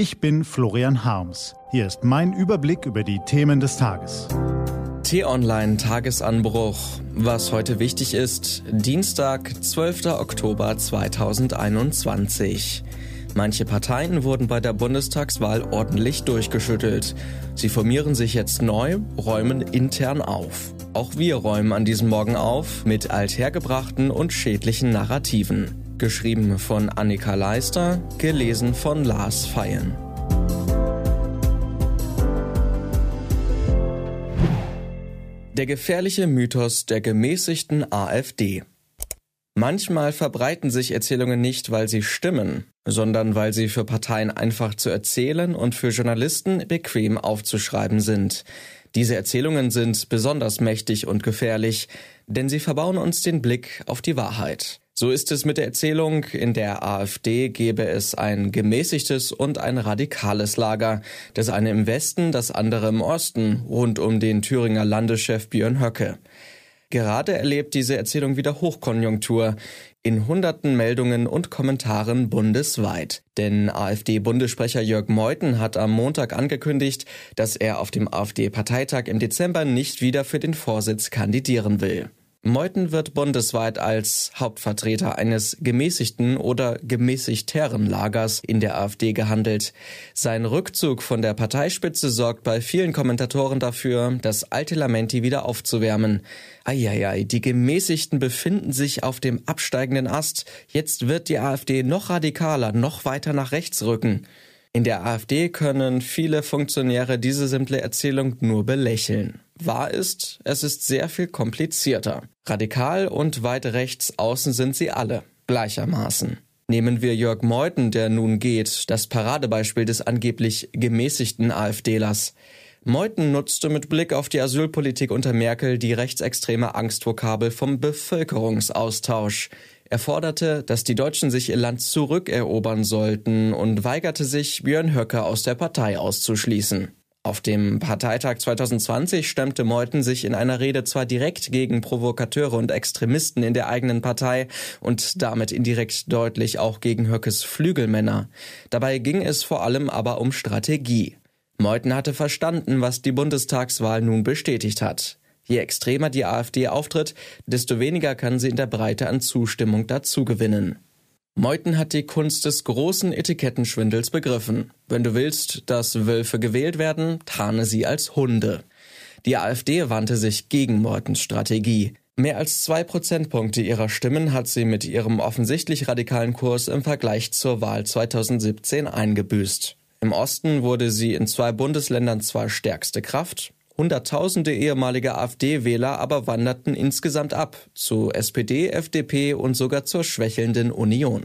Ich bin Florian Harms. Hier ist mein Überblick über die Themen des Tages. T-Online Tagesanbruch. Was heute wichtig ist, Dienstag, 12. Oktober 2021. Manche Parteien wurden bei der Bundestagswahl ordentlich durchgeschüttelt. Sie formieren sich jetzt neu, räumen intern auf. Auch wir räumen an diesem Morgen auf mit althergebrachten und schädlichen Narrativen. Geschrieben von Annika Leister, gelesen von Lars Feyen. Der gefährliche Mythos der gemäßigten AfD. Manchmal verbreiten sich Erzählungen nicht, weil sie stimmen, sondern weil sie für Parteien einfach zu erzählen und für Journalisten bequem aufzuschreiben sind. Diese Erzählungen sind besonders mächtig und gefährlich, denn sie verbauen uns den Blick auf die Wahrheit. So ist es mit der Erzählung, in der AfD gebe es ein gemäßigtes und ein radikales Lager, das eine im Westen, das andere im Osten, rund um den Thüringer Landeschef Björn Höcke. Gerade erlebt diese Erzählung wieder Hochkonjunktur in hunderten Meldungen und Kommentaren bundesweit. Denn AfD-Bundessprecher Jörg Meuthen hat am Montag angekündigt, dass er auf dem AfD-Parteitag im Dezember nicht wieder für den Vorsitz kandidieren will. Meuthen wird bundesweit als Hauptvertreter eines gemäßigten oder gemäßigteren Lagers in der AfD gehandelt. Sein Rückzug von der Parteispitze sorgt bei vielen Kommentatoren dafür, das alte Lamenti wieder aufzuwärmen. Eieiei, die Gemäßigten befinden sich auf dem absteigenden Ast. Jetzt wird die AfD noch radikaler, noch weiter nach rechts rücken. In der AfD können viele Funktionäre diese simple Erzählung nur belächeln. Wahr ist, es ist sehr viel komplizierter. Radikal und weit rechts außen sind sie alle, gleichermaßen. Nehmen wir Jörg Meuthen, der nun geht, das Paradebeispiel des angeblich gemäßigten AfDlers. Meuthen nutzte mit Blick auf die Asylpolitik unter Merkel die rechtsextreme Angstvokabel vom Bevölkerungsaustausch. Er forderte, dass die Deutschen sich ihr Land zurückerobern sollten und weigerte sich, Björn Höcke aus der Partei auszuschließen. Auf dem Parteitag 2020 stemmte Meuthen sich in einer Rede zwar direkt gegen Provokateure und Extremisten in der eigenen Partei und damit indirekt deutlich auch gegen Höckes Flügelmänner. Dabei ging es vor allem aber um Strategie. Meuthen hatte verstanden, was die Bundestagswahl nun bestätigt hat. Je extremer die AfD auftritt, desto weniger kann sie in der Breite an Zustimmung dazugewinnen. Meuthen hat die Kunst des großen Etikettenschwindels begriffen. Wenn du willst, dass Wölfe gewählt werden, tarne sie als Hunde. Die AfD wandte sich gegen Meutens Strategie. Mehr als zwei Prozentpunkte ihrer Stimmen hat sie mit ihrem offensichtlich radikalen Kurs im Vergleich zur Wahl 2017 eingebüßt. Im Osten wurde sie in zwei Bundesländern zwar stärkste Kraft, Hunderttausende ehemalige AfD-Wähler aber wanderten insgesamt ab zu SPD, FDP und sogar zur schwächelnden Union.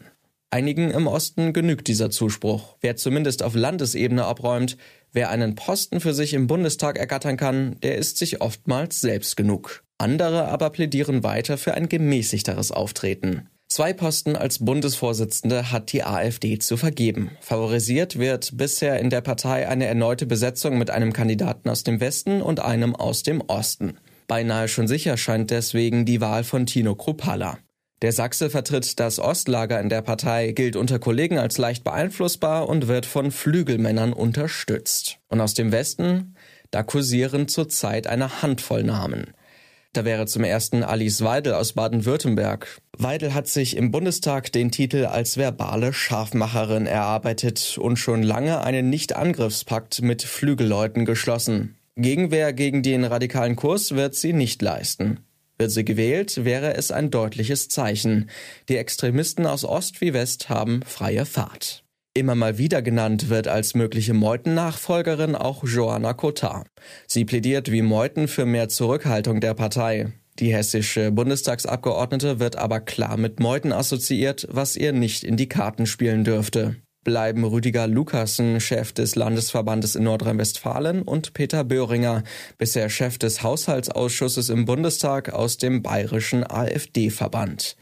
Einigen im Osten genügt dieser Zuspruch. Wer zumindest auf Landesebene abräumt, wer einen Posten für sich im Bundestag ergattern kann, der ist sich oftmals selbst genug. Andere aber plädieren weiter für ein gemäßigteres Auftreten. Zwei Posten als Bundesvorsitzende hat die AfD zu vergeben. Favorisiert wird bisher in der Partei eine erneute Besetzung mit einem Kandidaten aus dem Westen und einem aus dem Osten. Beinahe schon sicher scheint deswegen die Wahl von Tino Kruppalla. Der Sachse vertritt das Ostlager in der Partei, gilt unter Kollegen als leicht beeinflussbar und wird von Flügelmännern unterstützt. Und aus dem Westen? Da kursieren zurzeit eine Handvoll Namen. Da wäre zum ersten Alice Weidel aus Baden-Württemberg. Weidel hat sich im Bundestag den Titel als verbale Scharfmacherin erarbeitet und schon lange einen Nicht-Angriffspakt mit Flügelleuten geschlossen. Gegenwehr gegen den radikalen Kurs wird sie nicht leisten. Wird sie gewählt, wäre es ein deutliches Zeichen. Die Extremisten aus Ost wie West haben freie Fahrt. Immer mal wieder genannt wird als mögliche Meuthen-Nachfolgerin auch Joanna Cotard. Sie plädiert wie Meuthen für mehr Zurückhaltung der Partei. Die hessische Bundestagsabgeordnete wird aber klar mit Meuthen assoziiert, was ihr nicht in die Karten spielen dürfte. Bleiben Rüdiger Lukassen, Chef des Landesverbandes in Nordrhein-Westfalen, und Peter Böhringer, bisher Chef des Haushaltsausschusses im Bundestag aus dem bayerischen AfD-Verband.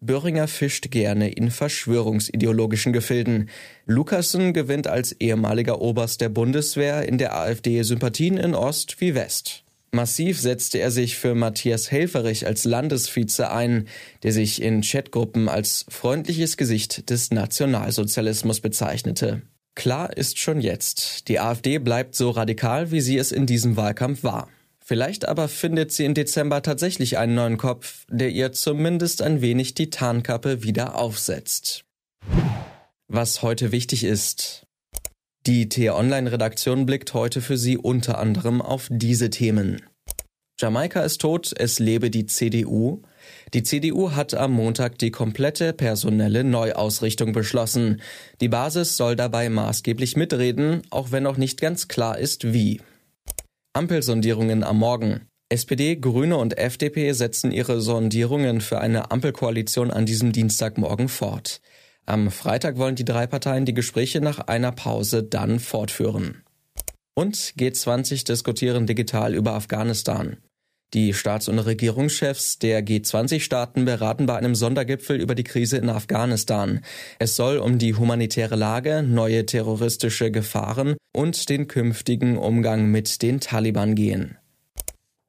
Böhringer fischt gerne in verschwörungsideologischen Gefilden. Lukassen gewinnt als ehemaliger Oberst der Bundeswehr in der AfD Sympathien in Ost wie West. Massiv setzte er sich für Matthias Helferich als Landesvize ein, der sich in Chatgruppen als freundliches Gesicht des Nationalsozialismus bezeichnete. Klar ist schon jetzt, die AfD bleibt so radikal, wie sie es in diesem Wahlkampf war. Vielleicht aber findet sie im Dezember tatsächlich einen neuen Kopf, der ihr zumindest ein wenig die Tarnkappe wieder aufsetzt. Was heute wichtig ist. Die T-Online-Redaktion blickt heute für Sie unter anderem auf diese Themen. Jamaika ist tot, es lebe die CDU. Die CDU hat am Montag die komplette personelle Neuausrichtung beschlossen. Die Basis soll dabei maßgeblich mitreden, auch wenn noch nicht ganz klar ist, wie. Ampelsondierungen am Morgen. SPD, Grüne und FDP setzen ihre Sondierungen für eine Ampelkoalition an diesem Dienstagmorgen fort. Am Freitag wollen die drei Parteien die Gespräche nach einer Pause dann fortführen. Und G20 diskutieren digital über Afghanistan. Die Staats- und Regierungschefs der G20-Staaten beraten bei einem Sondergipfel über die Krise in Afghanistan. Es soll um die humanitäre Lage, neue terroristische Gefahren und den künftigen Umgang mit den Taliban gehen.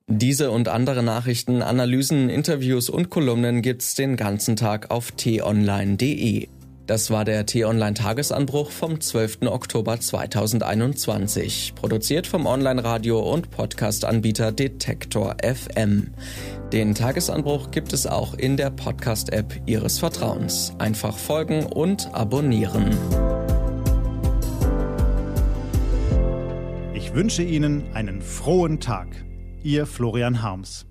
Diese und andere Nachrichten, Analysen, Interviews und Kolumnen gibt's den ganzen Tag auf t-online.de. Das war der T-Online-Tagesanbruch vom 12. Oktober 2021, produziert vom Online-Radio- und Podcast-Anbieter Detektor FM. Den Tagesanbruch gibt es auch in der Podcast-App Ihres Vertrauens. Einfach folgen und abonnieren. Ich wünsche Ihnen einen frohen Tag. Ihr Florian Harms.